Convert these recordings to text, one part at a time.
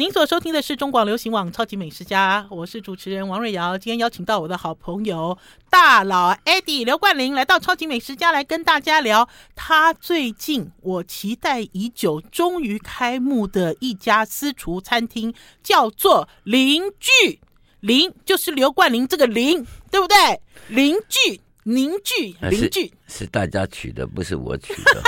您所收听的是中广流行网《超级美食家》，我是主持人王瑞瑶。今天邀请到我的好朋友大佬 Eddie 刘冠霖来到《超级美食家》来跟大家聊他最近我期待已久、终于开幕的一家私厨餐厅，叫做邻居。邻就是刘冠霖这个邻，对不对？邻居凝聚邻居是，是大家取的，不是我取的。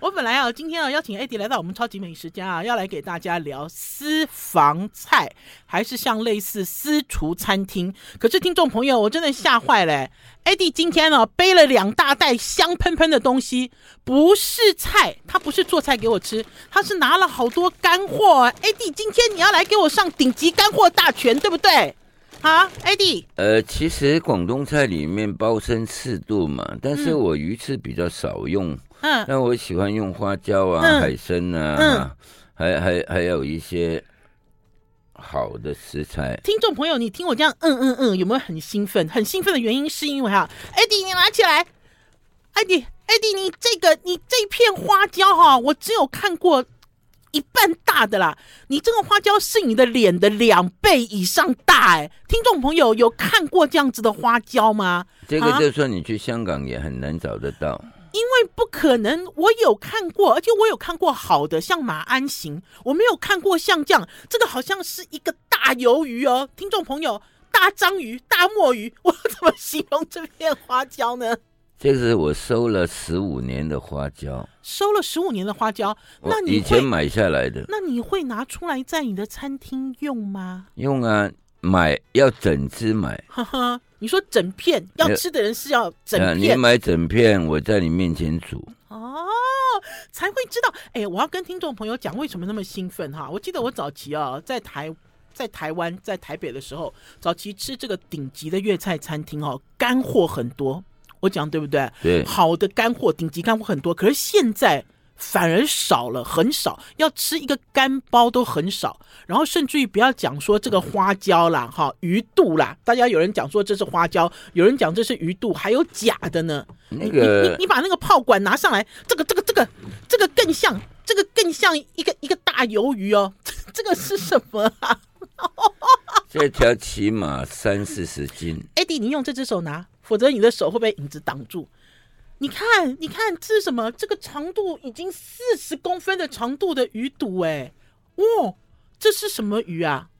我本来啊，今天啊邀请 Eddie 来到我们超级美食家啊，要来给大家聊私房菜，还是像类似私厨餐厅？可是听众朋友，我真的吓坏了，Eddie 今天呢、啊、背了两大袋香喷喷的东西，不是菜，他不是做菜给我吃，他是拿了好多干货。Eddie 今天你要来给我上顶级干货大全，对不对？好，Eddie。呃，其实广东菜里面鲍参翅肚嘛，但是我鱼翅比较少用。嗯嗯，那我喜欢用花椒啊、嗯、海参啊，嗯、还还还有一些好的食材。听众朋友，你听我这样，嗯嗯嗯，有没有很兴奋？很兴奋的原因是因为哈，Eddie，你拿起来，Eddie，Eddie，你这个你这片花椒哈，我只有看过一半大的啦。你这个花椒是你的脸的两倍以上大哎。听众朋友有看过这样子的花椒吗？这个就算你去香港也很难找得到。因为不可能，我有看过，而且我有看过好的，像马鞍形，我没有看过像这样，这个好像是一个大鱿鱼哦，听众朋友，大章鱼、大墨鱼，我怎么形容这片花椒呢？这是我收了十五年的花椒，收了十五年的花椒，那你以前买下来的，那你会拿出来在你的餐厅用吗？用啊。买要整只买，哈哈，你说整片要吃的人是要整片，你买整片，我在你面前煮哦，才会知道。哎，我要跟听众朋友讲为什么那么兴奋哈。我记得我早期啊，在台在台湾在台北的时候，早期吃这个顶级的粤菜餐厅哦，干货很多，我讲对不对？对，好的干货，顶级干货很多，可是现在。反而少了，很少，要吃一个干包都很少，然后甚至于不要讲说这个花椒啦，哈，鱼肚啦，大家有人讲说这是花椒，有人讲这是鱼肚，还有假的呢。那个，你你你把那个炮管拿上来，这个这个这个这个更像，这个更像一个一个大鱿鱼哦，这个是什么啊？这条起码三四十斤。Eddie，你用这只手拿，否则你的手会被影子挡住。你看，你看，这是什么？这个长度已经四十公分的长度的鱼肚，哎，哇，这是什么鱼啊？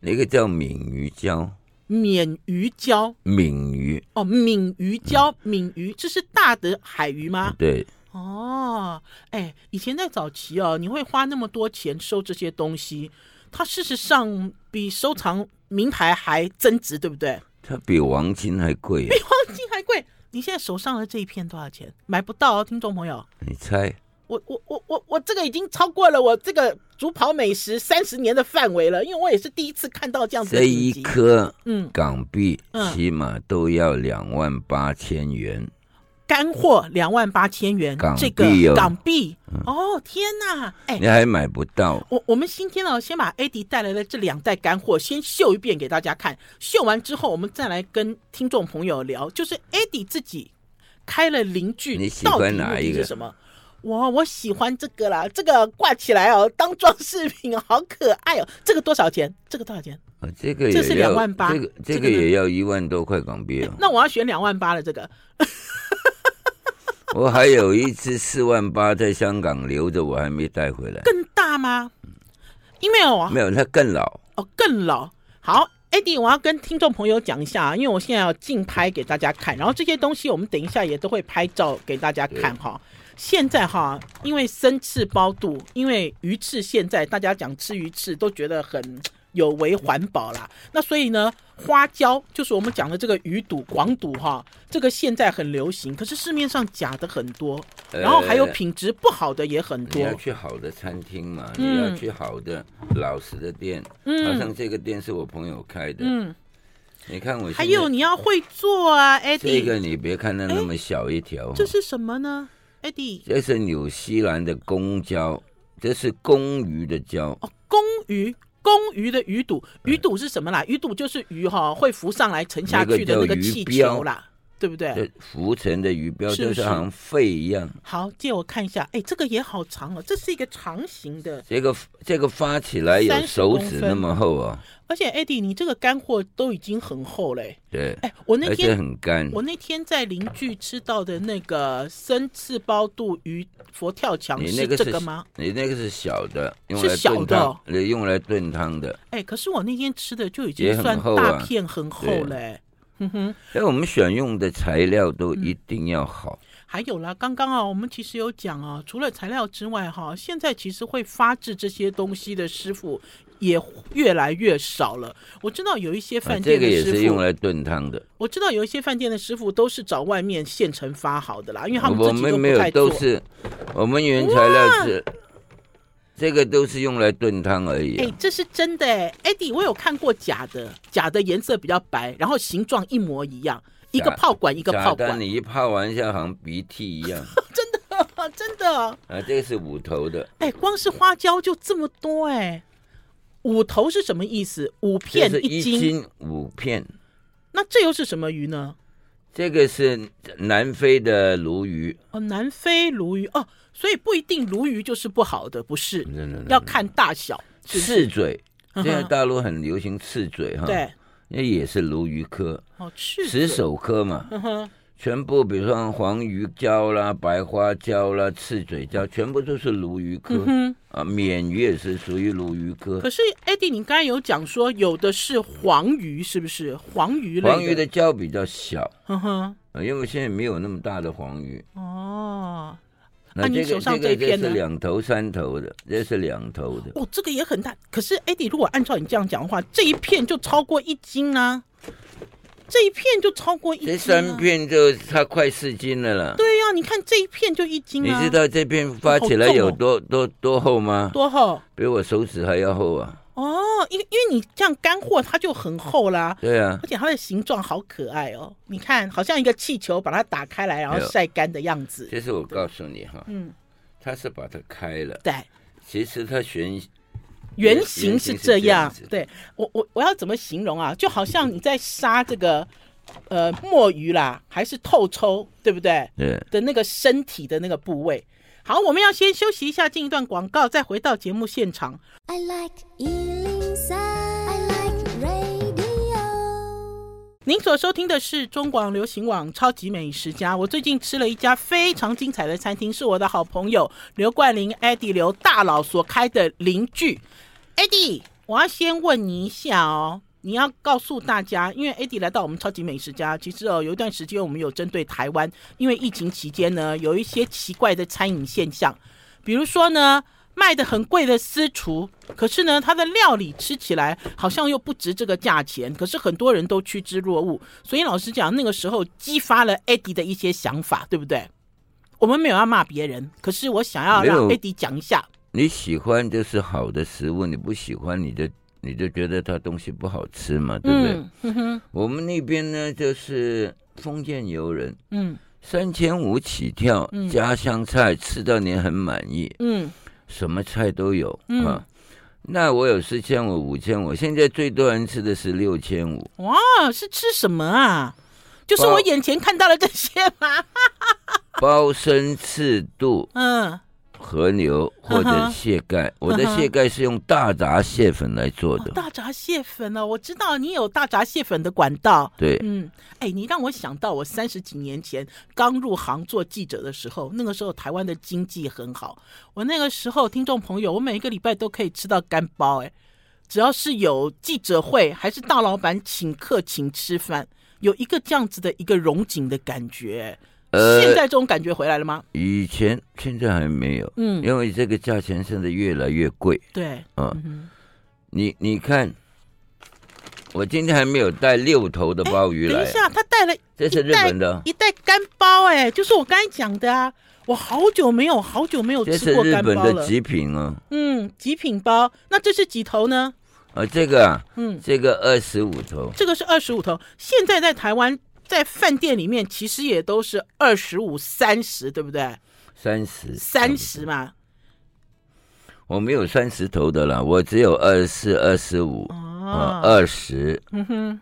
那个叫闽鱼胶。闽鱼胶。闽鱼。哦，闽鱼胶，闽鱼，这是大的海鱼吗？对。哦，哎，以前在早期哦，你会花那么多钱收这些东西，它事实上比收藏名牌还增值，对不对？它比黄金还贵。比黄金还贵。你现在手上的这一片多少钱？买不到哦，听众朋友。你猜？我我我我我这个已经超过了我这个主跑美食三十年的范围了，因为我也是第一次看到这样子的。这一颗，嗯，港币起码都要两万八千元。干货两万八千元，港币、哦、这个港币哦，天哪！哎，你还买不到。我我们今天呢，先把 Eddie 带来的这两袋干货先秀一遍给大家看，秀完之后，我们再来跟听众朋友聊，就是 Eddie 自己开了邻居，你喜欢哪一个？是什么？我我喜欢这个啦，这个挂起来哦，当装饰品，好可爱哦。这个多少钱？这个多少钱？啊，这个也这是两万八，这个这个也要一万多块港币哦。那我要选两万八的这个。我还有一只四万八在香港留着，我还没带回来。更大吗？因为哦，没有，它更老哦，更老。好，Eddie，我要跟听众朋友讲一下，因为我现在要竞拍给大家看，然后这些东西我们等一下也都会拍照给大家看哈。现在哈，因为生翅包肚，因为鱼翅，现在大家讲吃鱼翅都觉得很。有违环保啦，那所以呢，花椒就是我们讲的这个鱼肚、广肚哈，这个现在很流行，可是市面上假的很多，然后还有品质不好的也很多。你要去好的餐厅嘛，你要去好的老实的店，嗯，好像这个店是我朋友开的，嗯，你看我。还有你要会做啊，Eddie。这个你别看它那么小一条，这是什么呢，Eddie？这是纽西兰的公椒，这是公鱼的椒哦，公鱼。公鱼的鱼肚，鱼肚是什么啦？鱼肚就是鱼哈会浮上来沉下去的那个气球啦，对对不对？浮沉的鱼标就是好像肺一样。好，借我看一下，哎，这个也好长哦，这是一个长形的。这个这个发起来有手指那么厚啊！而且，Eddie，你这个干货都已经很厚嘞。对，哎，我那天很干。我那天在邻居吃到的那个生刺包肚鱼佛跳墙，是这个吗？你那个是小的，用来炖汤，是小的，用来炖汤的。哎，可是我那天吃的就已经算大片很厚嘞。哼哼，哎，我们选用的材料都一定要好。嗯、还有啦，刚刚啊，我们其实有讲啊，除了材料之外，哈，现在其实会发制这些东西的师傅也越来越少了。我知道有一些饭店的师傅，啊、这个也是用来炖汤的。我知道有一些饭店的师傅都是找外面现成发好的啦，因为他们自己都不太做。我们没有，都是我们原材料是。这个都是用来炖汤而已。哎，这是真的哎，Eddie，我有看过假的，假的颜色比较白，然后形状一模一样，一个炮管一个炮管。你一泡完一下好像鼻涕一样。真的，真的。啊，这个是五头的。哎，光是花椒就这么多哎，五头是什么意思？五片一斤，一斤五片。那这又是什么鱼呢？这个是南非的鲈鱼。哦，南非鲈鱼哦。所以不一定鲈鱼就是不好的，不是？要看大小。刺嘴，现在大陆很流行刺嘴哈。对，那也是鲈鱼科。哦，齿手科嘛。全部比如说黄鱼胶啦、白花胶啦、赤嘴胶，全部都是鲈鱼科。嗯啊，鲶鱼也是属于鲈鱼科。可是，Eddie，你刚才有讲说有的是黄鱼，是不是？黄鱼类。黄鱼的胶比较小。哼哼。因为现在没有那么大的黄鱼。哦。那你手上这一片呢？这是两头三头的，这是两头的。哦，这个也很大。可是，Eddie，如果按照你这样讲的话，这一片就超过一斤呢？这一片就超过一斤。这三片就差快四斤了啦。对呀，你看这一片就一斤啊。你知道这片发起来有多多多厚吗？多厚？比我手指还要厚啊。哦，因为因为你这样干货，它就很厚啦。对啊，而且它的形状好可爱哦。你看，好像一个气球，把它打开来，然后晒干的样子。其实我告诉你哈，嗯，它是把它开了。对，其实它原原型是这样。对我我我要怎么形容啊？就好像你在杀这个呃墨鱼啦，还是透抽，对不对？对的那个身体的那个部位。好，我们要先休息一下，进一段广告，再回到节目现场。I like 您所收听的是中广流行网超级美食家。我最近吃了一家非常精彩的餐厅，是我的好朋友刘冠霖 Eddie 刘大佬所开的邻居。Eddie，我要先问你一下哦。你要告诉大家，因为 Eddie 来到我们超级美食家，其实哦，有一段时间我们有针对台湾，因为疫情期间呢，有一些奇怪的餐饮现象，比如说呢，卖的很贵的私厨，可是呢，它的料理吃起来好像又不值这个价钱，可是很多人都趋之若鹜，所以老实讲，那个时候激发了 Eddie 的一些想法，对不对？我们没有要骂别人，可是我想要让 Eddie 讲一下，你喜欢就是好的食物，你不喜欢你就。你就觉得它东西不好吃嘛，对不对？嗯哼。我们那边呢，就是封建游人，嗯，三千五起跳，嗯，家乡菜吃到你很满意，嗯，什么菜都有，嗯，啊。那我有四千五、五千五，现在最多人吃的是六千五。哇，是吃什么啊？就是我眼前看到的这些吗？包身赤肚，嗯。和牛或者蟹盖，uh. 我的蟹盖是用大闸蟹粉来做的。Uh. 大闸蟹粉呢、哦？我知道你有大闸蟹粉的管道。对，嗯，哎，你让我想到我三十几年前刚入行做记者的时候，那个时候台湾的经济很好。我那个时候，听众朋友，我每一个礼拜都可以吃到干包。哎，只要是有记者会，还是大老板请客请吃饭，有一个这样子的一个荣景的感觉。现在这种感觉回来了吗？呃、以前现在还没有，嗯，因为这个价钱现在越来越贵。对，啊，嗯、你你看，我今天还没有带六头的鲍鱼来。等一下，他带了，这是日本的一袋干包，哎，就是我刚才讲的啊。我好久没有，好久没有吃过干包了。这是日本的极品啊。嗯，极品包，那这是几头呢？啊，这个啊，嗯，这个二十五头，这个是二十五头。现在在台湾。在饭店里面，其实也都是二十五、三十，对不对？三十，三十嘛。我没有三十头的了，我只有二十四、二十五，啊，二十。嗯哼。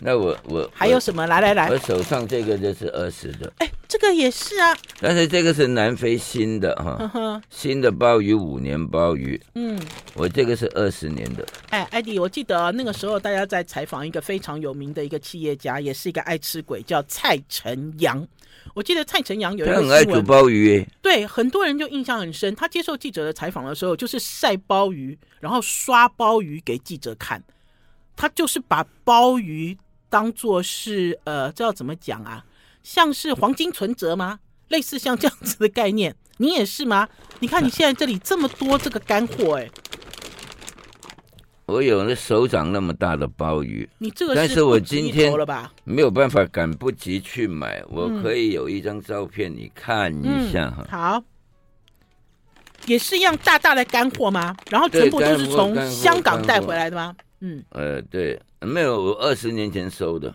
那我我还有什么？来来来，我手上这个就是二十的。哎，这个也是啊。但是这个是南非新的哈，呵呵新的鲍鱼五年鲍鱼。嗯，我这个是二十年的。哎，艾迪，我记得那个时候大家在采访一个非常有名的一个企业家，也是一个爱吃鬼，叫蔡成阳。我记得蔡成阳有一个他很爱煮鲍鱼，对很多人就印象很深。他接受记者的采访的时候，就是晒鲍鱼，然后刷鲍鱼给记者看。他就是把鲍鱼。当做是呃，这要怎么讲啊？像是黄金存折吗？类似像这样子的概念，你也是吗？你看你现在这里这么多这个干货，哎，我有那手掌那么大的鲍鱼，你这个是，但是我今天没有办法赶不及去买，我可以有一张照片，你看一下哈、嗯嗯。好，也是一样大大的干货吗？然后全部都是从香港带回来的吗？嗯，呃，对，没有，我二十年前收的，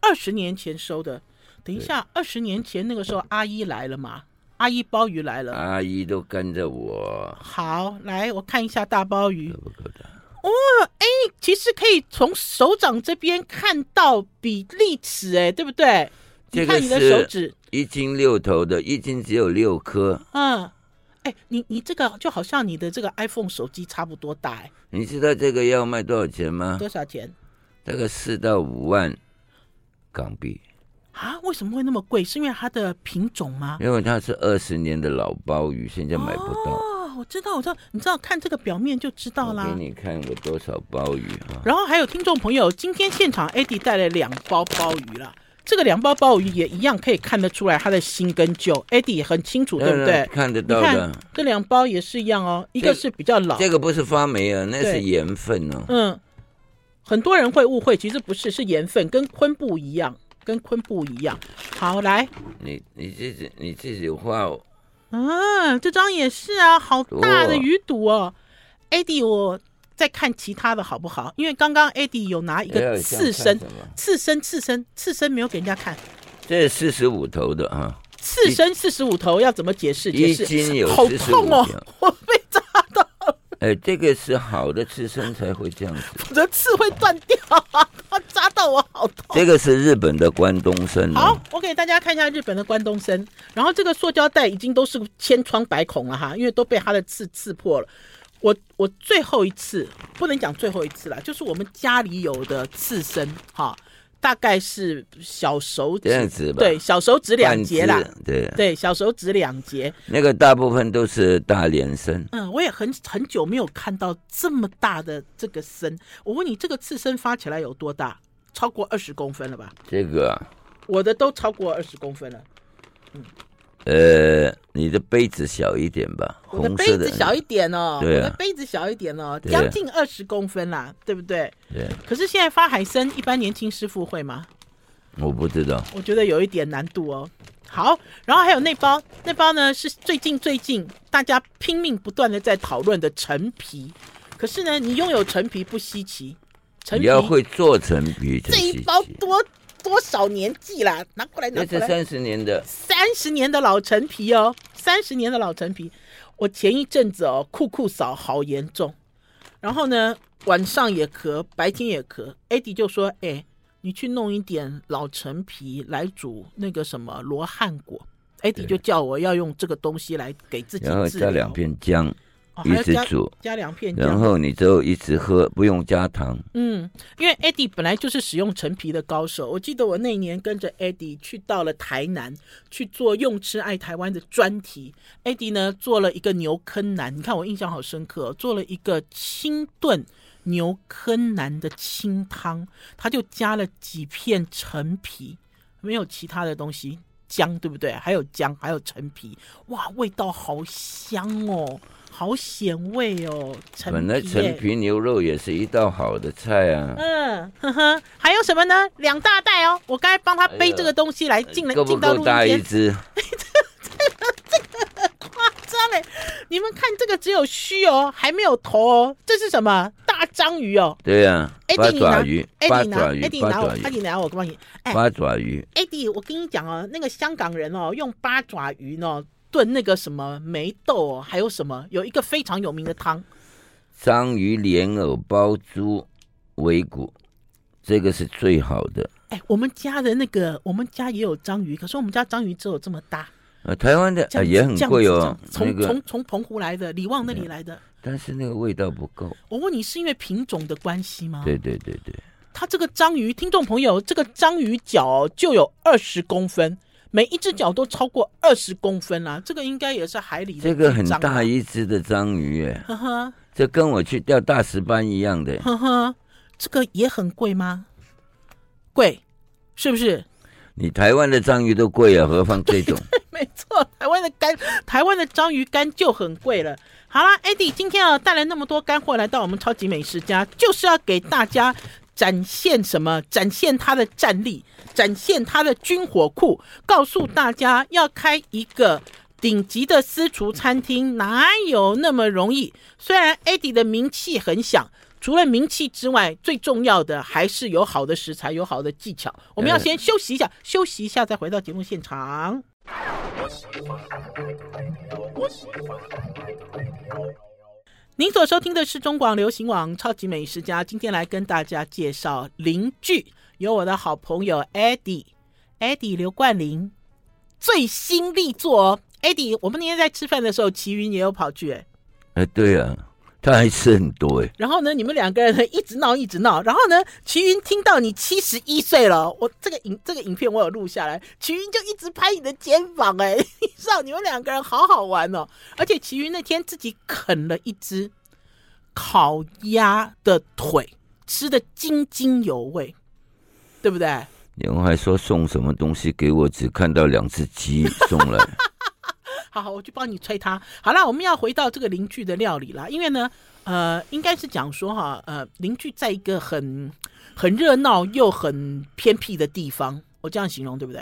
二十年前收的。等一下，二十年前那个时候，阿姨来了嘛？阿姨鲍鱼来了，阿姨都跟着我。好，来，我看一下大鲍鱼。哦，哎，其实可以从手掌这边看到比例尺，哎，对不对？你看你的手指，一斤六头的，一斤只有六颗。嗯。哎，你你这个就好像你的这个 iPhone 手机差不多大哎。你知道这个要卖多少钱吗？多少钱？大概四到五万港币。啊？为什么会那么贵？是因为它的品种吗？因为它是二十年的老鲍鱼，现在买不到。哦，我知道，我知道，你知道看这个表面就知道啦。给你看我多少鲍鱼啊？然后还有听众朋友，今天现场 Eddie 带了两包鲍鱼了。这个两包鲍鱼也一样可以看得出来它的新跟旧，Eddie 也很清楚，对不对？看得到的。这两包也是一样哦，一个是比较老，这个不是发霉啊，那是盐分哦。嗯，很多人会误会，其实不是，是盐分，跟昆布一样，跟昆布一样。好，来，你你自己你自己画哦。嗯，这张也是啊，好大的鱼肚哦，Eddie 我。再看其他的好不好？因为刚刚 Eddie 有拿一个刺身，刺身，刺身，刺身没有给人家看。这是四十五头的啊。刺身四十五头要怎么解释？一斤有好痛哦！我被扎到。哎，这个是好的刺身才会这样子，我的刺会断掉啊！它扎到我好痛。这个是日本的关东参。好，我给大家看一下日本的关东参。然后这个塑胶袋已经都是千疮百孔了哈，因为都被它的刺刺破了。我我最后一次不能讲最后一次了，就是我们家里有的刺身哈，大概是小手指，对，小手指两节啦，对对，小手指两节。那个大部分都是大连参。嗯，我也很很久没有看到这么大的这个参。我问你，这个刺身发起来有多大？超过二十公分了吧？这个啊，我的都超过二十公分了。嗯。呃，你的杯子小一点吧？我的杯子小一点哦，对、啊，我的杯子小一点哦，将近二十公分啦，对不对？对。可是现在发海参，一般年轻师傅会吗？我不知道，我觉得有一点难度哦。好，然后还有那包，那包呢是最近最近大家拼命不断的在讨论的陈皮。可是呢，你拥有陈皮不稀奇，陈皮你要会做陈皮，这一包多。多少年纪啦？拿过来，拿过来。这是三十年的，三十年的老陈皮哦，三十年的老陈皮。我前一阵子哦，酷酷扫好严重，然后呢，晚上也咳，白天也咳。Eddie 就说：“哎，你去弄一点老陈皮来煮那个什么罗汉果。”Eddie 就叫我要用这个东西来给自己治疗，然后加两片姜。一直煮，哦、加两片，然后你就一直喝，不用加糖。嗯，因为 Eddie 本来就是使用陈皮的高手。我记得我那年跟着 Eddie 去到了台南去做“用吃爱台湾”的专题。Eddie 呢做了一个牛坑南，你看我印象好深刻，做了一个清炖牛坑南的清汤，他就加了几片陈皮，没有其他的东西，姜对不对？还有姜，还有陈皮，哇，味道好香哦。好鲜味哦！陈皮，本来陈皮牛肉也是一道好的菜啊。嗯，呵呵，还有什么呢？两大袋哦，我刚才帮他背这个东西来进来进到录音间。够不够大一只？这个这个夸张嘞！你们看这个只有须哦，还没有头哦。这是什么？大章鱼哦。对呀。八爪鱼。八爪鱼。Eddie 拿我，Eddie 拿我帮你。八爪鱼。Eddie，我跟你讲哦，那个香港人哦，用八爪鱼呢。炖那个什么梅豆，还有什么？有一个非常有名的汤，章鱼莲藕包猪尾骨，这个是最好的。哎，我们家的那个，我们家也有章鱼，可是我们家章鱼只有这么大。呃，台湾的啊也很贵哦，从从从澎湖来的，李旺那里来的。但是那个味道不够。我问你，是因为品种的关系吗？对对对对。它这个章鱼，听众朋友，这个章鱼脚就有二十公分。每一只脚都超过二十公分啦，这个应该也是海里的。这个很大一只的章鱼，哎，呵呵，这跟我去钓大石斑一样的。呵呵，这个也很贵吗？贵，是不是？你台湾的章鱼都贵啊，何况这种？没错，台湾的干，台湾的章鱼干就很贵了。好啦，Eddie 今天啊带来那么多干货来到我们超级美食家，就是要给大家。展现什么？展现它的战力，展现他的军火库，告诉大家要开一个顶级的私厨餐厅，哪有那么容易？虽然 Eddie 的名气很响，除了名气之外，最重要的还是有好的食材，有好的技巧。我们要先休息一下，休息一下再回到节目现场。您所收听的是中广流行网《超级美食家》，今天来跟大家介绍邻居，有我的好朋友 Eddie，Eddie 刘冠霖。最新力作。Eddie，我们那天在吃饭的时候，齐云也有跑去，哎，哎，对啊。他还吃很多哎，然后呢，你们两个人一直闹一直闹，然后呢，齐云听到你七十一岁了，我这个影这个影片我有录下来，齐云就一直拍你的肩膀哎，你知道你们两个人好好玩哦，而且齐云那天自己啃了一只烤鸭的腿，吃的津津有味，对不对？然后还说送什么东西给我，只看到两只鸡送来。好 好，我去帮你催他。好了，我们要回到这个邻居的料理了，因为呢，呃，应该是讲说哈，呃，邻居在一个很很热闹又很偏僻的地方，我这样形容对不对？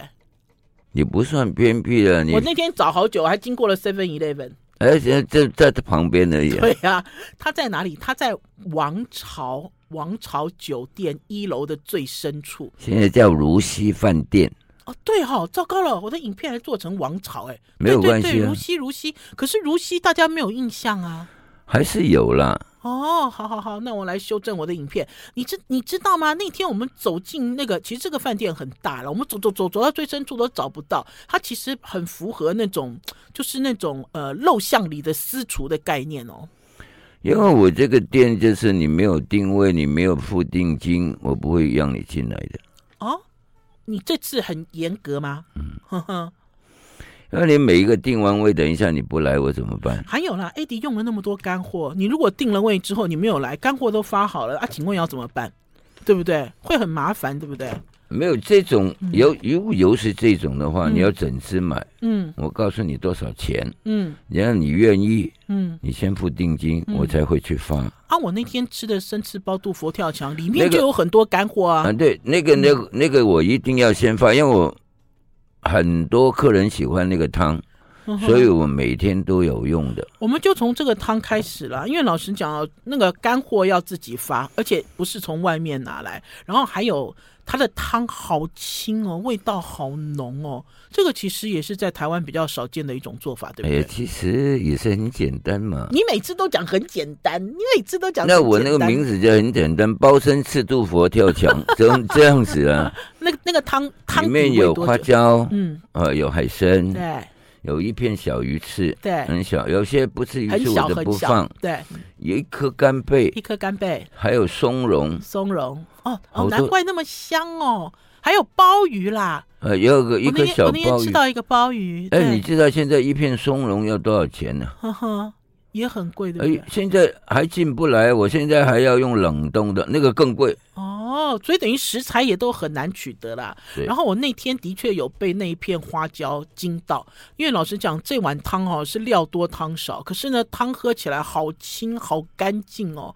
你不算偏僻了，你我那天找好久，还经过了 Seven Eleven，而且在在这旁边而已。对呀、啊，他在哪里？他在王朝王朝酒店一楼的最深处，现在叫如溪饭店。哦，对哈、哦，糟糕了，我的影片还做成王朝哎，没有关系、啊，对对对，如溪如溪，可是如溪大家没有印象啊，还是有啦。哦，好好好，那我来修正我的影片。你知你知道吗？那天我们走进那个，其实这个饭店很大了，我们走走走走到最深处都找不到。它其实很符合那种，就是那种呃陋巷里的私厨的概念哦。因为我这个店就是你没有定位，你没有付定金，我不会让你进来的。哦。你这次很严格吗？嗯，呵呵。那你每一个定完位，等一下你不来，我怎么办？还有啦，Eddie 用了那么多干货，你如果定了位之后你没有来，干货都发好了啊，请问要怎么办？对不对？会很麻烦，对不对？没有这种油油油是这种的话，嗯、你要整只买。嗯，我告诉你多少钱。嗯，然后你愿意，嗯，你先付定金，嗯、我才会去发。啊，我那天吃的生吃包肚佛跳墙里面就有很多干货啊。啊，对，那个那个那个我一定要先发，因为我很多客人喜欢那个汤。所以我每天都有用的。我们就从这个汤开始了，因为老实讲，那个干货要自己发，而且不是从外面拿来。然后还有它的汤好清哦，味道好浓哦。这个其实也是在台湾比较少见的一种做法，对不对？哎，其实也是很简单嘛。你每次都讲很简单，你每次都讲。那我那个名字就很简单，包身赤肚佛跳墙，这样这样子啊。那个那个汤汤里面有花椒，嗯，呃，有海参，对。有一片小鱼翅，对，很小。有些不是鱼翅，我都不放。对，有一颗干贝，一颗干贝，还有松茸，松茸哦哦，难怪那么香哦。还有鲍鱼啦，呃，有个一个小鲍鱼。我那天吃到一个鲍鱼。哎，你知道现在一片松茸要多少钱呢？呵呵，也很贵的。哎，现在还进不来，我现在还要用冷冻的，那个更贵。哦，所以等于食材也都很难取得啦。然后我那天的确有被那一片花椒惊到，因为老实讲，这碗汤哦是料多汤少，可是呢汤喝起来好清好干净哦。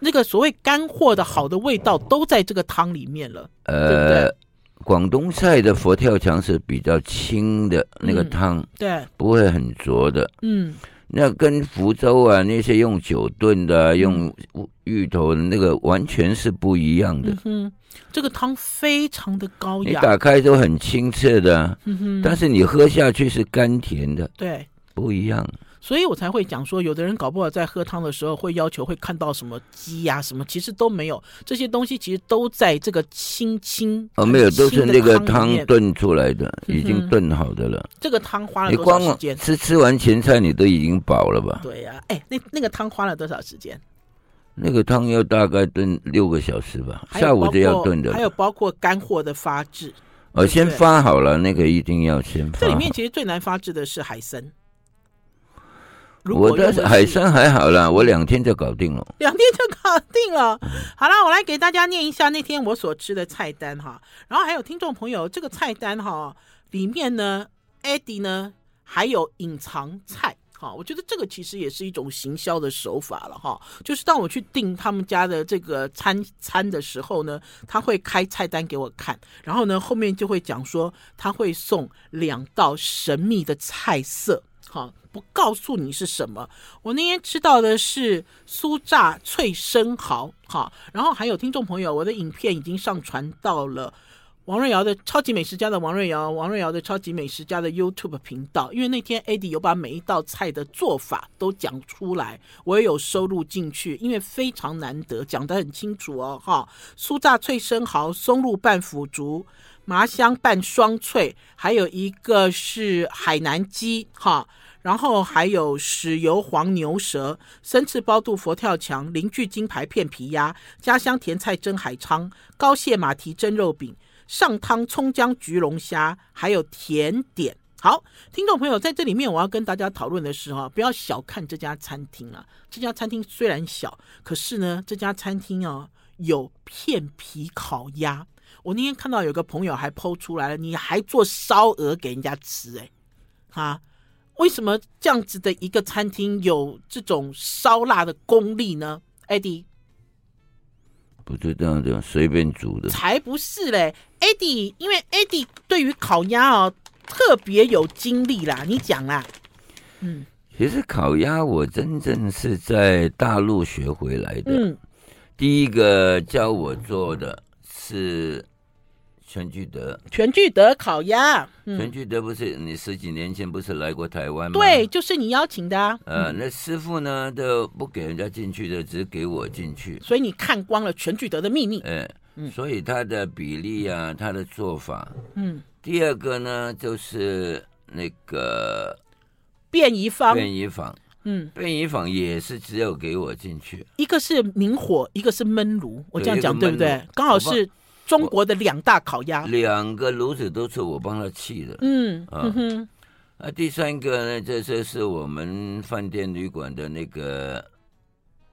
那个所谓干货的好的味道都在这个汤里面了。呃，对对广东菜的佛跳墙是比较清的那个汤，嗯、对，不会很浊的。嗯。那跟福州啊那些用酒炖的、啊、用芋头的那个完全是不一样的。嗯，这个汤非常的高雅，你打开都很清澈的、啊。嗯哼，但是你喝下去是甘甜的。对，不一样。所以我才会讲说，有的人搞不好在喝汤的时候会要求会看到什么鸡呀、啊、什么，其实都没有，这些东西其实都在这个清清哦，没有，都是那个汤炖出来的，已经炖好的了。嗯、这个汤花了多少时间？吃吃完前菜你都已经饱了吧？对呀、啊，哎，那那个汤花了多少时间？那个汤要大概炖六个小时吧，下午就要炖的。还有包括干货的发制，哦，先发好了，那个一定要先发。这里面其实最难发制的是海参。我的海参还好啦，我两天就搞定了。两天就搞定了。好了，我来给大家念一下那天我所吃的菜单哈，然后还有听众朋友，这个菜单哈里面呢，Eddie 呢还有隐藏菜。哈，我觉得这个其实也是一种行销的手法了哈。就是当我去订他们家的这个餐餐的时候呢，他会开菜单给我看，然后呢后面就会讲说他会送两道神秘的菜色，好，不告诉你是什么。我那天吃到的是酥炸脆生蚝，哈，然后还有听众朋友，我的影片已经上传到了。王瑞瑶的超级美食家的王瑞瑶，王瑞瑶的超级美食家的 YouTube 频道，因为那天 AD 有把每一道菜的做法都讲出来，我也有收录进去，因为非常难得，讲得很清楚哦，哈，酥炸脆生蚝、松露拌腐竹、麻香拌双脆，还有一个是海南鸡，哈，然后还有豉油黄牛舌、生翅包肚佛跳墙、邻居金牌片皮鸭、家乡甜菜蒸海昌、高蟹马蹄蒸肉饼。上汤葱姜焗龙虾，还有甜点。好，听众朋友，在这里面我要跟大家讨论的是哈，不要小看这家餐厅啊。这家餐厅虽然小，可是呢，这家餐厅哦有片皮烤鸭。我那天看到有个朋友还剖出来了，你还做烧鹅给人家吃哎，啊，为什么这样子的一个餐厅有这种烧腊的功力呢？Eddie。不是这样这样随便煮的，才不是嘞，Eddie，因为 Eddie 对于烤鸭哦特别有经历啦，你讲啦。嗯，其实烤鸭我真正是在大陆学回来的，嗯，第一个教我做的是。全聚德，全聚德烤鸭。嗯、全聚德不是你十几年前不是来过台湾吗？对，就是你邀请的、啊。呃，那师傅呢都不给人家进去的，只给我进去。所以你看光了全聚德的秘密。哎，嗯、所以他的比例啊，他的做法。嗯。第二个呢，就是那个便宜坊。便宜坊。嗯，便宜坊也是只有给我进去。一个是明火，一个是焖炉。我这样讲对不对？刚好是。中国的两大烤鸭，两个炉子都是我帮他砌的。嗯，啊，啊，第三个呢，这这是我们饭店旅馆的那个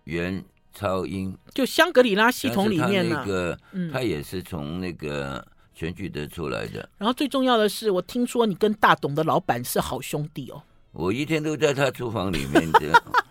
袁超英，就香格里拉系统里面那个，嗯，他也是从那个全聚德出来的。然后最重要的是，我听说你跟大董的老板是好兄弟哦。我一天都在他厨房里面的。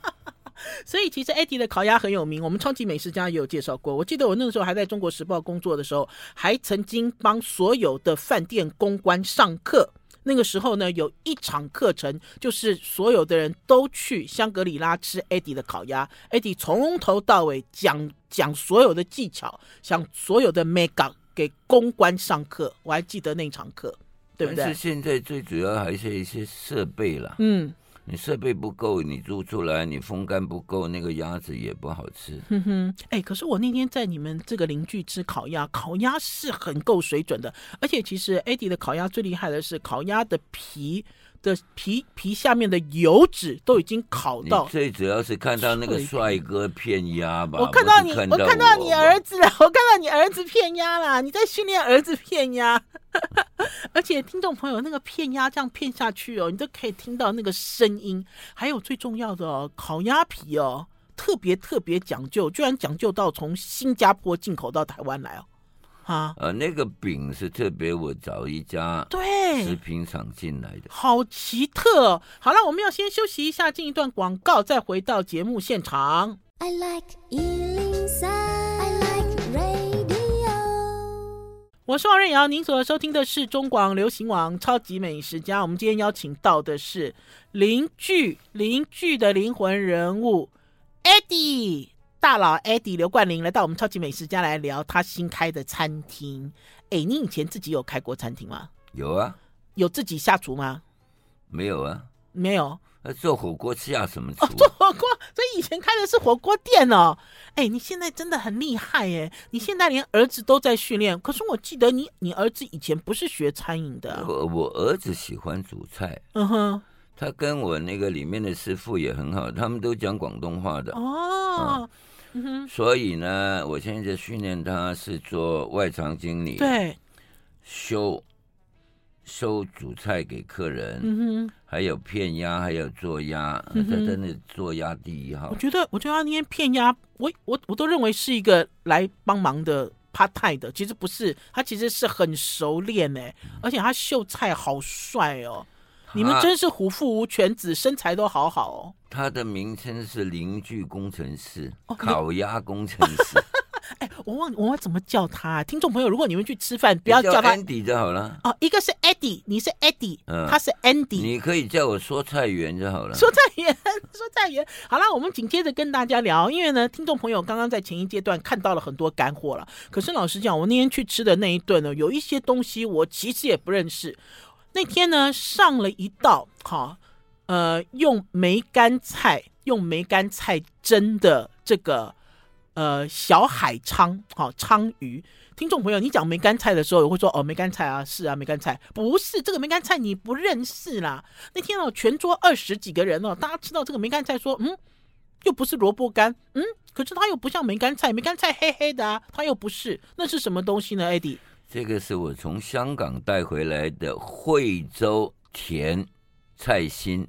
所以其实 Eddie 的烤鸭很有名，我们超级美食家也有介绍过。我记得我那个时候还在中国时报工作的时候，还曾经帮所有的饭店公关上课。那个时候呢，有一场课程就是所有的人都去香格里拉吃 Eddie 的烤鸭。Eddie 从头到尾讲讲所有的技巧，讲所有的 mega 给公关上课。我还记得那场课，对不对？但是现在最主要还是一些设备了。嗯。你设备不够，你做出来你风干不够，那个鸭子也不好吃。哼哼，哎，可是我那天在你们这个邻居吃烤鸭，烤鸭是很够水准的，而且其实 Adi 的烤鸭最厉害的是烤鸭的皮的皮皮下面的油脂都已经烤到。最主要是看到那个帅哥片鸭吧？我看到你，看到我，我看到你儿子了，我看到你儿子片鸭了，你在训练儿子片鸭。而且听众朋友，那个片鸭这样片下去哦，你都可以听到那个声音。还有最重要的哦，烤鸭皮哦，特别特别讲究，居然讲究到从新加坡进口到台湾来哦。啊，呃，那个饼是特别我找一家对食品厂进来的，好奇特。好了，我们要先休息一下，进一段广告，再回到节目现场。I like 我是王瑞瑶，您所收听的是中广流行网超级美食家。我们今天邀请到的是邻居邻居的灵魂人物 Eddie 大佬 Eddie 刘冠霖来到我们超级美食家来聊他新开的餐厅。哎，你以前自己有开过餐厅吗？有啊。有自己下厨吗？没有啊。没有。做火锅吃下什么厨？哦，做火锅，所以以前开的是火锅店哦。哎，你现在真的很厉害耶！你现在连儿子都在训练。可是我记得你，你儿子以前不是学餐饮的。我我儿子喜欢煮菜。嗯哼，他跟我那个里面的师傅也很好，他们都讲广东话的。哦，嗯哼。所以呢，我现在训练他是做外场经理。对，修。收主菜给客人，嗯哼，还有片鸭，还有做鸭，他真的做鸭第一号。我觉得，我觉得他那天片鸭，我我我都认为是一个来帮忙的 part time 的，其实不是，他其实是很熟练哎，而且他秀菜好帅哦，他你们真是虎父无犬子，身材都好好哦。他的名称是邻居工程师，哦、烤鸭工程师。哎，我忘我怎么叫他啊？听众朋友，如果你们去吃饭，不要叫他 Andy 就好了。哦，一个是 Eddie，你是 Eddie，嗯，他是 Andy。你可以叫我说菜员就好了。说菜员，说菜员。好了，我们紧接着跟大家聊，因为呢，听众朋友刚刚在前一阶段看到了很多干货了。可是老实讲，我那天去吃的那一顿呢，有一些东西我其实也不认识。那天呢，上了一道哈，呃，用梅干菜用梅干菜蒸的这个。呃，小海鯧，好鲳鱼。听众朋友，你讲梅干菜的时候，我会说哦，梅干菜啊，是啊，梅干菜不是这个梅干菜，你不认识啦。那天哦，全桌二十几个人哦，大家吃到这个梅干菜，说嗯，又不是萝卜干，嗯，可是它又不像梅干菜，梅干菜黑黑的啊，它又不是，那是什么东西呢艾迪这个是我从香港带回来的惠州甜菜心，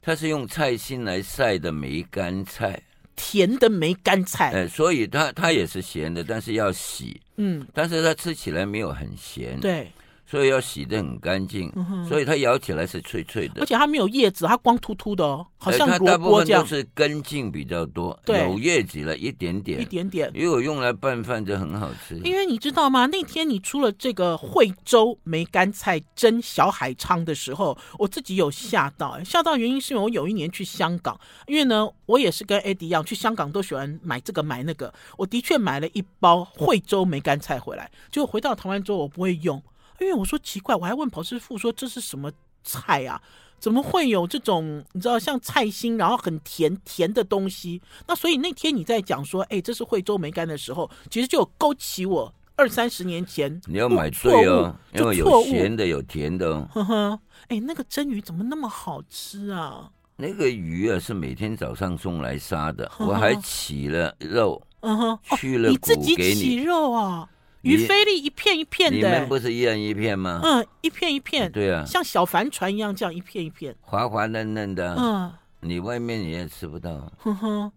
它是用菜心来晒的梅干菜。甜的梅干菜，哎，所以它它也是咸的，但是要洗，嗯，但是它吃起来没有很咸，对。所以要洗的很干净，嗯、所以它咬起来是脆脆的，而且它没有叶子，它光秃秃的哦，好像萝卜这样。它大部分都是根茎比较多，对有叶子了一点点，一点点。如果用来拌饭就很好吃。因为你知道吗？那天你出了这个惠州梅干菜蒸小海昌的时候，我自己有吓到，吓到原因是因为我有一年去香港，因为呢，我也是跟 Eddie 一样，去香港都喜欢买这个买那个，我的确买了一包惠州梅干菜回来，结果回到台湾之后我不会用。因为我说奇怪，我还问跑师傅说，这是什么菜啊？怎么会有这种你知道像菜心，然后很甜甜的东西？那所以那天你在讲说，哎，这是惠州梅干的时候，其实就有勾起我二三十年前 你要买对哦，因为有咸的有甜的哦。呵呵，哎，那个蒸鱼怎么那么好吃啊？那个鱼啊是每天早上送来杀的，呵呵我还起了肉，嗯哼，去了你自己起肉啊？鱼菲力一片一片的，你们不是一人一片吗？嗯，一片一片，对啊，像小帆船一样，这样一片一片，滑滑嫩嫩的。嗯，你外面你也吃不到。哼哼。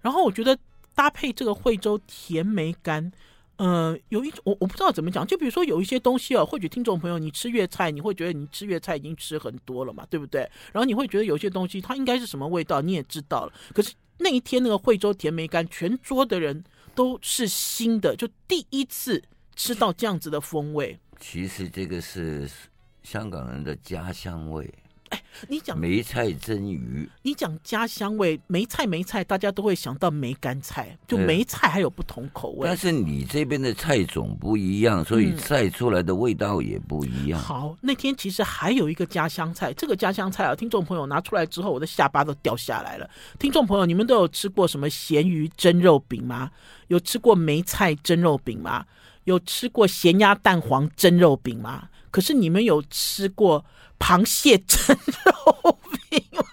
然后我觉得搭配这个惠州甜梅干，呃，有一种我我不知道怎么讲，就比如说有一些东西哦，或许听众朋友你吃粤菜，你会觉得你吃粤菜已经吃很多了嘛，对不对？然后你会觉得有些东西它应该是什么味道，你也知道了。可是那一天那个惠州甜梅干，全桌的人。都是新的，就第一次吃到这样子的风味。其实这个是香港人的家乡味。哎，你讲梅菜蒸鱼，你讲家乡味，梅菜梅菜，大家都会想到梅干菜，就梅菜还有不同口味。但是你这边的菜种不一样，所以晒出来的味道也不一样。嗯。好，那天其实还有一个家乡菜，这个家乡菜啊，听众朋友拿出来之后，我的下巴都掉下来了。听众朋友，你们都有吃过什么咸鱼蒸肉饼吗？有吃过梅菜蒸肉饼吗？有吃过咸鸭蛋黄蒸肉饼吗？可是你们有吃过？螃蟹蒸肉饼吗，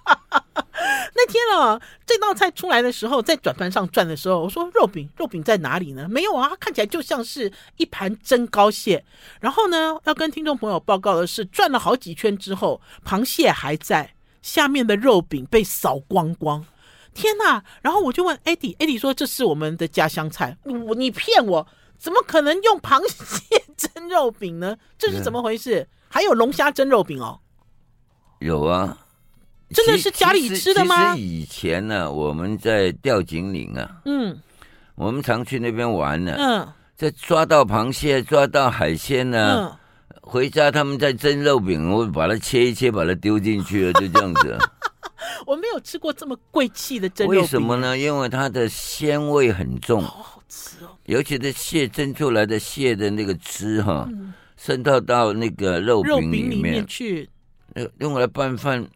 那天啊，这道菜出来的时候，在转盘上转的时候，我说肉饼，肉饼在哪里呢？没有啊，看起来就像是一盘蒸膏蟹。然后呢，要跟听众朋友报告的是，转了好几圈之后，螃蟹还在，下面的肉饼被扫光光。天哪！然后我就问艾迪，艾迪说这是我们的家乡菜。我你骗我，怎么可能用螃蟹蒸肉饼呢？这是怎么回事？还有龙虾蒸肉饼哦，有啊，真的是家里吃的吗？其实以前呢，我们在吊井岭啊，嗯，我们常去那边玩呢，嗯，在抓到螃蟹、抓到海鲜呢，嗯，回家他们在蒸肉饼，我把它切一切，把它丢进去了，就这样子。我没有吃过这么贵气的蒸肉饼，为什么呢？因为它的鲜味很重，好好吃哦，尤其是蟹蒸出来的蟹的那个汁哈。嗯渗透到那个肉饼里面，肉饼里面去，用来拌饭，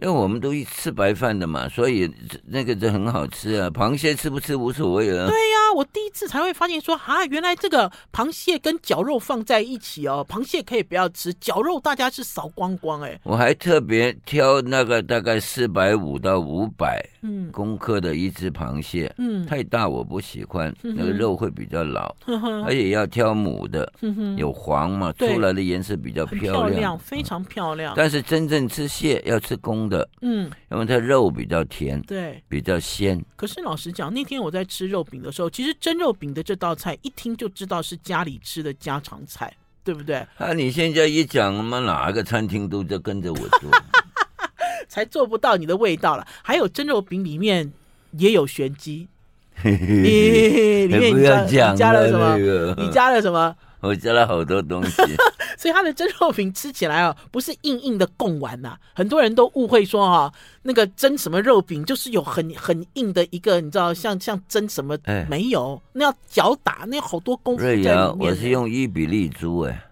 因为我们都一吃白饭的嘛，所以那个就很好吃啊。螃蟹吃不吃无所谓啊。对呀、啊，我第一次才会发现说啊，原来这个螃蟹跟绞肉放在一起哦，螃蟹可以不要吃，绞肉大家是扫光光哎。我还特别挑那个大概四百五到五百嗯公克的一只螃蟹，嗯，太大我不喜欢，嗯、那个肉会比较老，嗯、而且要挑母的，嗯、有黄嘛，出来的颜色比较漂亮，漂亮，非常漂亮。但是真正吃蟹要吃公的，嗯，因为它肉比较甜，对，比较鲜。可是老实讲，那天我在吃肉饼的时候，其实蒸肉饼的这道菜一听就知道是家里吃的家常菜，对不对？啊，你现在一讲，我们哪个餐厅都在跟着我做，才做不到你的味道了。还有蒸肉饼里面也有玄机，里面你加你加了什么？你加了什么？我加了好多东西，所以它的蒸肉饼吃起来啊，不是硬硬的贡丸呐。很多人都误会说哈，那个蒸什么肉饼就是有很很硬的一个，你知道像像蒸什么？哎，没有，那要搅打，那有好多功夫在里面。瑞瑶，我是用伊比利猪哎。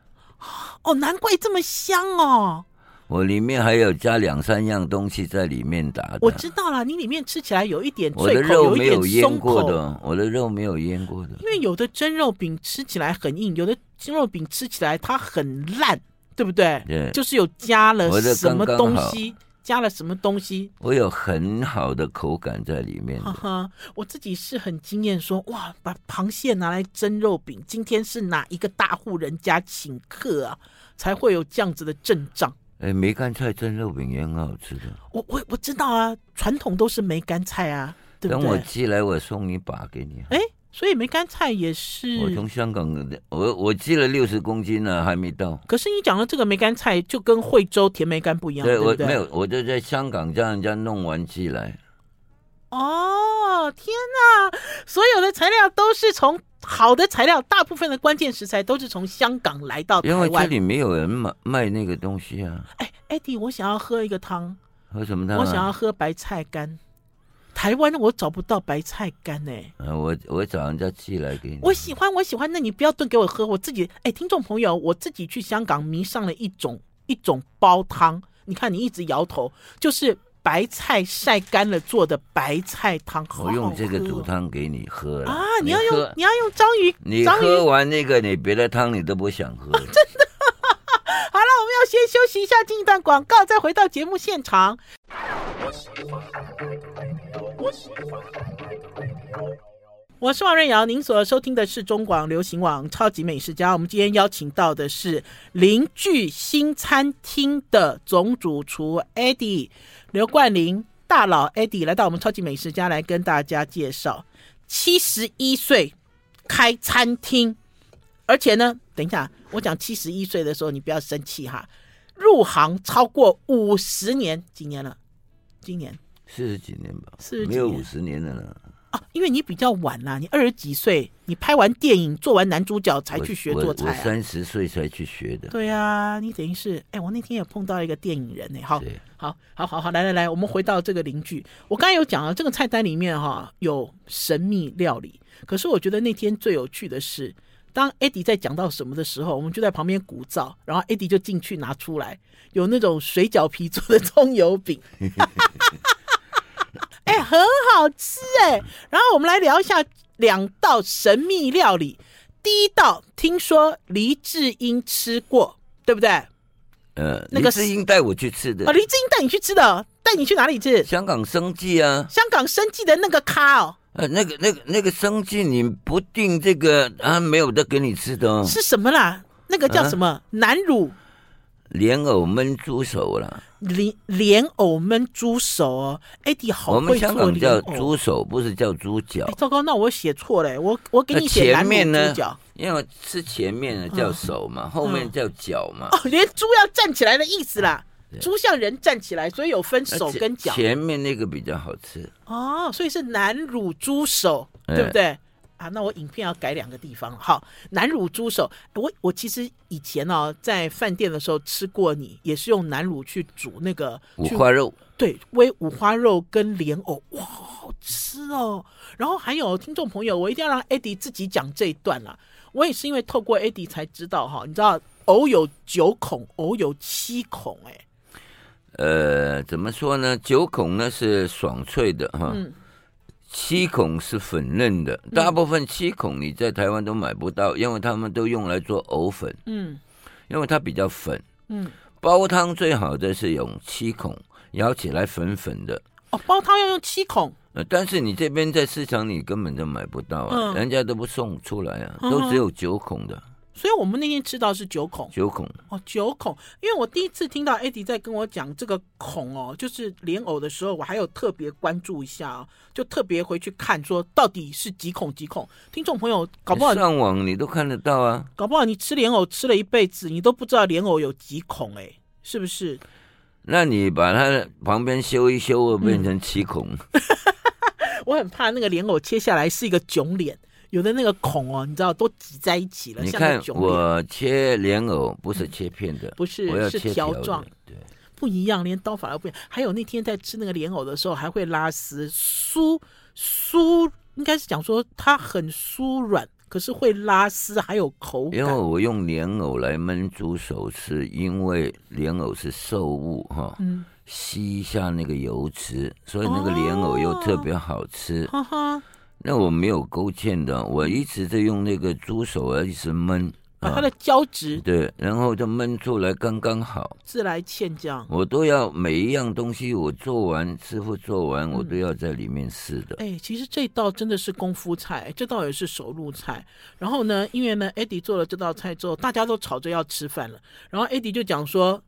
哦，难怪这么香哦。我里面还有加两三样东西在里面打的。我知道了，你里面吃起来有一点脆口，我的肉没有腌过的，我的肉没有腌过的。因为有的蒸肉饼吃起来很硬，有的蒸肉饼吃起来它很烂，对不对？对，就是有加了什么东西，刚刚加了什么东西。我有很好的口感在里面。哈哈，我自己是很惊艳说，说哇，把螃蟹拿来蒸肉饼，今天是哪一个大户人家请客啊，才会有这样子的阵仗？哎，梅干菜蒸肉饼也很好吃的。我我我知道啊，传统都是梅干菜啊，对不对？等我寄来，我送你把给你。哎，所以梅干菜也是。我从香港，我我寄了六十公斤呢，还没到。可是你讲的这个梅干菜就跟惠州甜梅干不一样，对，对？我没有，我就在香港叫人家弄完寄来。哦，天哪！所有的材料都是从好的材料，大部分的关键食材都是从香港来到台湾。因为这里没有人卖卖那个东西啊。哎，Eddie，我想要喝一个汤。喝什么汤啊？我想要喝白菜干。台湾我找不到白菜干哎。啊，我我找人家寄来给你。我喜欢，我喜欢。那你不要炖给我喝，我自己。哎，听众朋友，我自己去香港迷上了一种一种煲汤。你看，你一直摇头，就是。白菜晒干了做的白菜汤。我用这个煮汤给你喝了啊！你要用，你要用章鱼。你喝完那个，你别的汤你都不想喝。真的。好了，我们要先休息一下，进一段广告，再回到节目现场。我是王瑞瑶，您所收听的是中广流行网《超级美食家》。我们今天邀请到的是邻居新餐厅的总主厨 Eddie 刘冠霖大佬 Eddie 来到我们《超级美食家》来跟大家介绍。七十一岁开餐厅，而且呢，等一下我讲七十一岁的时候，你不要生气哈。入行超过五十年，几年了？今年四十几年吧，四十几年，没有五十年的了。啊，因为你比较晚呐，你二十几岁，你拍完电影做完男主角才去学做菜。啊，我三十岁才去学的。对啊，你等于是，哎，我那天也碰到一个电影人呢。好，好，好，好，好，来来来，我们回到这个邻居。我刚才有讲了，这个菜单里面哈有神秘料理，可是我觉得那天最有趣的是，当 Eddie 在讲到什么的时候，我们就在旁边鼓噪，然后 Eddie 就进去拿出来，有那种水饺皮做的葱油饼。哎，很好吃哎！然后我们来聊一下两道神秘料理。第一道听说黎智英吃过，对不对？呃，那个黎智英带我去吃的。啊，黎智英带你去吃的，带你去哪里吃？香港生记啊。香港生记的那个咖哦。呃，那个、那个、那个生记，你不定这个啊，没有的给你吃的哦。是什么啦？那个叫什么？啊、南乳。莲藕焖猪手啦，莲莲藕焖猪手哦，Eddie 好会做。我们香港叫猪手，不是叫猪脚。糟糕，那我写错了，我我给你写前面呢，因为吃前面的叫手嘛，嗯、后面叫脚嘛。哦，连猪要站起来的意思啦，猪像人站起来，所以有分手跟脚。前面那个比较好吃哦，所以是南乳猪手，对不对？啊，那我影片要改两个地方。好，南乳猪手，我我其实以前呢、哦、在饭店的时候吃过，你也是用南乳去煮那个五花肉，对，煨五花肉跟莲藕，哇，好吃哦。然后还有听众朋友，我一定要让 Eddie 自己讲这一段了。我也是因为透过 Eddie 才知道哈，你知道藕有九孔，藕有七孔，哎，呃，怎么说呢？九孔呢是爽脆的哈，嗯、七孔是粉嫩的。大部分七孔你在台湾都买不到，因为他们都用来做藕粉。嗯，因为它比较粉。嗯，煲汤最好的是用七孔，舀起来粉粉的。哦，煲汤要用七孔。呃，但是你这边在市场你根本就买不到啊，嗯、人家都不送出来啊，都只有九孔的。所以我们那天吃到是九孔，九孔哦，九孔。因为我第一次听到 Eddie 在跟我讲这个孔哦，就是莲藕的时候，我还有特别关注一下哦，就特别回去看说到底是几孔几孔。听众朋友，搞不好上网你都看得到啊，搞不好你吃莲藕吃了一辈子，你都不知道莲藕有几孔哎，是不是？那你把它旁边修一修，变成七孔。嗯、我很怕那个莲藕切下来是一个囧脸。有的那个孔哦，你知道都挤在一起了。你看我切莲藕不是切片的，不是，是条状，对，不一样，连刀法都不一样。还有那天在吃那个莲藕的时候，还会拉丝，酥酥，应该是讲说它很酥软，可是会拉丝，还有口感。因为我用莲藕来焖煮手吃，因为莲藕是瘦物哈，嗯，吸一下那个油脂，所以那个莲藕又特别好吃。哈哈。那我没有勾芡的，我一直在用那个猪手啊，一直焖，把它的胶质对，然后就焖出来刚刚好。自来芡酱，我都要每一样东西我做完，师傅做完，我都要在里面试的。哎、嗯欸，其实这道真的是功夫菜，这道也是手路菜。然后呢，因为呢，Eddie 做了这道菜之后，大家都吵着要吃饭了。然后 Eddie 就讲说，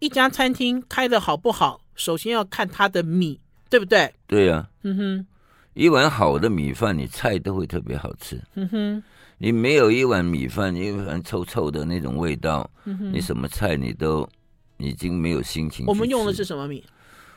一家餐厅开的好不好，首先要看它的米，对不对？对呀、啊。嗯哼。一碗好的米饭，你菜都会特别好吃。嗯哼，你没有一碗米饭，一碗臭臭的那种味道，你什么菜你都已经没有心情。我们用的是什么米？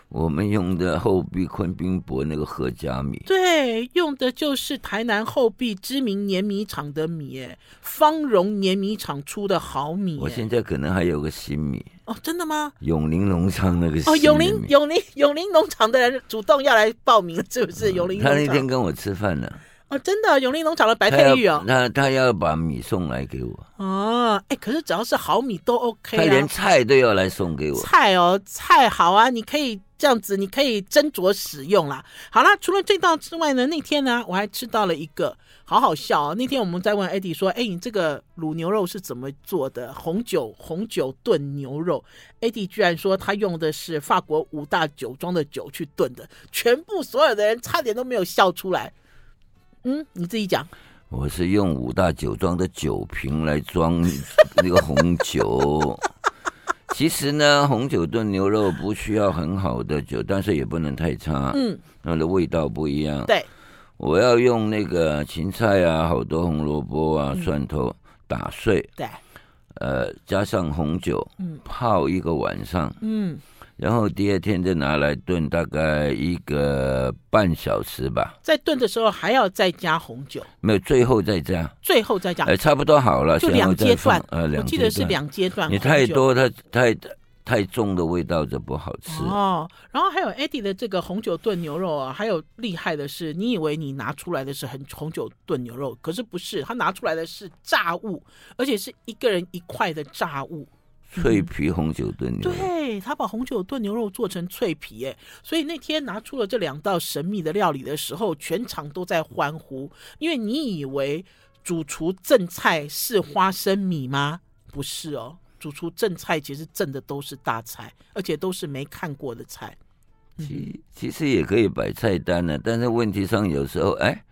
我们用的后壁昆宾博那个贺家米，对，用的就是台南后壁知名碾米厂的米，哎，芳荣碾米厂出的好米。我现在可能还有个新米哦，真的吗？永林农场那个哦，永林永林永林农场的人主动要来报名，是不是？永林农场，他那天跟我吃饭呢。哦，真的，永林农场的白佩玉哦，那他，他要把米送来给我哦，哎，可是只要是好米都 OK 啊，他连菜都要来送给我，菜哦，菜好啊，你可以这样子，你可以斟酌使用啦。好啦，除了这道之外呢，那天呢我还吃到了一个，好好笑啊、哦。那天我们在问 Eddie 说，哎，你这个卤牛肉是怎么做的？红酒红酒炖牛肉，Eddie 居然说他用的是法国五大酒庄的酒去炖的，全部所有的人差点都没有笑出来。嗯，你自己讲。我是用五大酒庄的酒瓶来装那个红酒。其实呢，红酒炖牛肉不需要很好的酒，但是也不能太差。嗯，它的味道不一样。对，我要用那个芹菜啊，好多红萝卜啊，嗯、蒜头打碎。对，呃，加上红酒，嗯，泡一个晚上。嗯。然后第二天再拿来炖，大概一个半小时吧。在炖的时候还要再加红酒？没有，最后再加。最后再加？哎，差不多好了。就两阶段。呃。我记得是两阶段。你太多，它太太重的味道就不好吃。哦，然后还有 Eddie 的这个红酒炖牛肉啊，还有厉害的是，你以为你拿出来的是很红酒炖牛肉，可是不是，他拿出来的是炸物，而且是一个人一块的炸物。脆皮红酒炖牛对，他把红酒炖牛肉做成脆皮，哎，所以那天拿出了这两道神秘的料理的时候，全场都在欢呼。因为你以为主厨赠菜是花生米吗？不是哦，煮出正菜其实正的都是大菜，而且都是没看过的菜。其其实也可以摆菜单呢，但是问题上有时候，哎。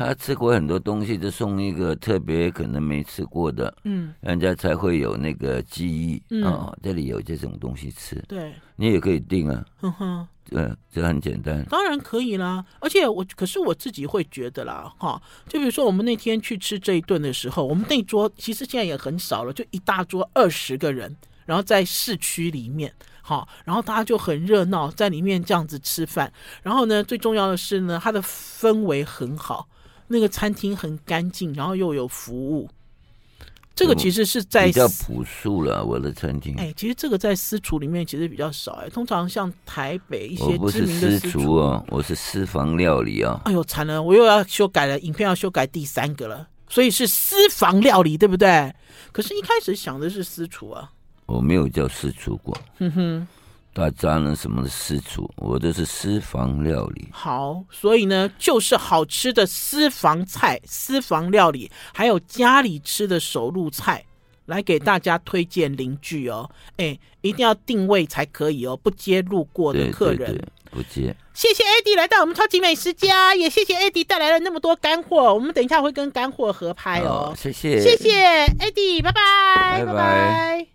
他吃过很多东西，就送一个特别可能没吃过的，嗯，人家才会有那个记忆啊。这里有这种东西吃，对，你也可以订啊，哼哼，对，这很简单，当然可以啦。而且我，可是我自己会觉得啦，哈，就比如说我们那天去吃这一顿的时候，我们那桌其实现在也很少了，就一大桌二十个人，然后在市区里面，好，然后大家就很热闹，在里面这样子吃饭。然后呢，最重要的是呢，它的氛围很好。那个餐厅很干净，然后又有服务，这个其实是在比较朴素了。我的餐厅，哎，其实这个在私厨里面其实比较少哎。通常像台北一些知名的私厨哦，我是私房料理啊。哎呦，惨了，我又要修改了，影片要修改第三个了，所以是私房料理，对不对？可是，一开始想的是私厨啊。我没有叫私厨过。哼哼。大家呢什么的私厨，我都是私房料理。好，所以呢，就是好吃的私房菜、私房料理，还有家里吃的手路菜，来给大家推荐邻居哦。哎，一定要定位才可以哦，不接路过的客人。对对对，不接。谢谢 Eddie 来到我们超级美食家，也谢谢 Eddie 带来了那么多干货。我们等一下会跟干货合拍哦。谢谢，谢谢拜拜，拜拜。拜拜。